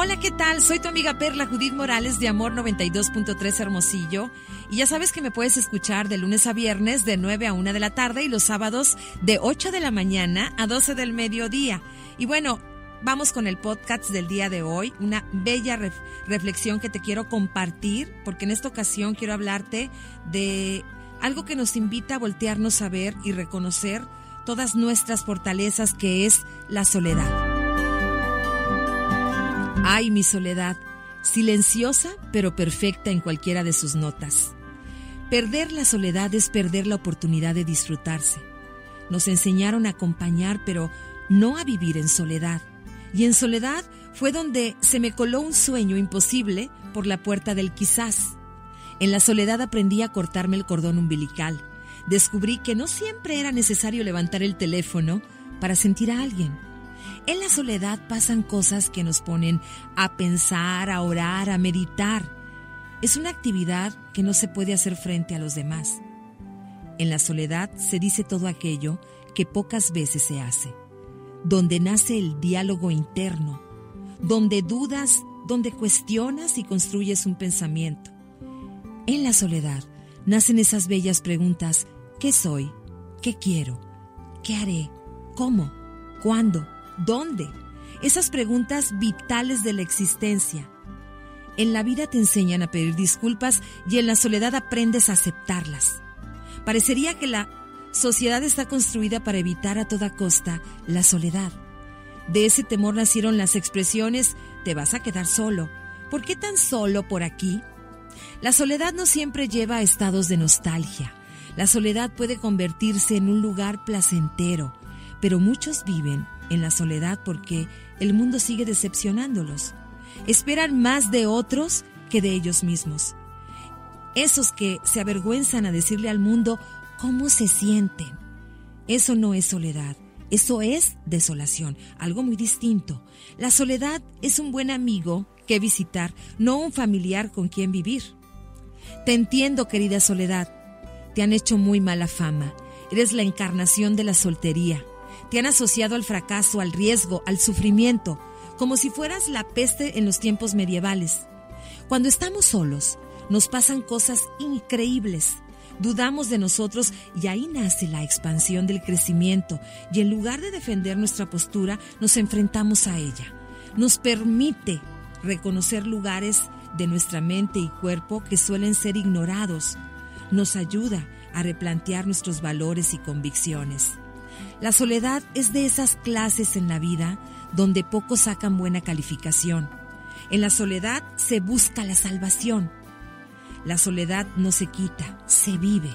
Hola, ¿qué tal? Soy tu amiga Perla Judith Morales de Amor 92.3 Hermosillo. Y ya sabes que me puedes escuchar de lunes a viernes de 9 a 1 de la tarde y los sábados de 8 de la mañana a 12 del mediodía. Y bueno, vamos con el podcast del día de hoy, una bella reflexión que te quiero compartir, porque en esta ocasión quiero hablarte de algo que nos invita a voltearnos a ver y reconocer todas nuestras fortalezas, que es la soledad. Ay, mi soledad, silenciosa pero perfecta en cualquiera de sus notas. Perder la soledad es perder la oportunidad de disfrutarse. Nos enseñaron a acompañar, pero no a vivir en soledad. Y en soledad fue donde se me coló un sueño imposible por la puerta del quizás. En la soledad aprendí a cortarme el cordón umbilical. Descubrí que no siempre era necesario levantar el teléfono para sentir a alguien. En la soledad pasan cosas que nos ponen a pensar, a orar, a meditar. Es una actividad que no se puede hacer frente a los demás. En la soledad se dice todo aquello que pocas veces se hace, donde nace el diálogo interno, donde dudas, donde cuestionas y construyes un pensamiento. En la soledad nacen esas bellas preguntas, ¿qué soy? ¿Qué quiero? ¿Qué haré? ¿Cómo? ¿Cuándo? ¿Dónde? Esas preguntas vitales de la existencia. En la vida te enseñan a pedir disculpas y en la soledad aprendes a aceptarlas. Parecería que la sociedad está construida para evitar a toda costa la soledad. De ese temor nacieron las expresiones te vas a quedar solo. ¿Por qué tan solo por aquí? La soledad no siempre lleva a estados de nostalgia. La soledad puede convertirse en un lugar placentero, pero muchos viven en la soledad porque el mundo sigue decepcionándolos. Esperan más de otros que de ellos mismos. Esos que se avergüenzan a decirle al mundo cómo se sienten. Eso no es soledad, eso es desolación, algo muy distinto. La soledad es un buen amigo que visitar, no un familiar con quien vivir. Te entiendo, querida soledad. Te han hecho muy mala fama. Eres la encarnación de la soltería te han asociado al fracaso, al riesgo, al sufrimiento, como si fueras la peste en los tiempos medievales. Cuando estamos solos, nos pasan cosas increíbles. Dudamos de nosotros y ahí nace la expansión del crecimiento y en lugar de defender nuestra postura, nos enfrentamos a ella. Nos permite reconocer lugares de nuestra mente y cuerpo que suelen ser ignorados. Nos ayuda a replantear nuestros valores y convicciones. La soledad es de esas clases en la vida donde pocos sacan buena calificación. En la soledad se busca la salvación. La soledad no se quita, se vive.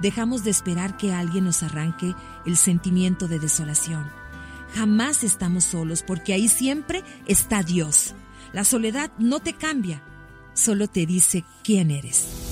Dejamos de esperar que alguien nos arranque el sentimiento de desolación. Jamás estamos solos porque ahí siempre está Dios. La soledad no te cambia, solo te dice quién eres.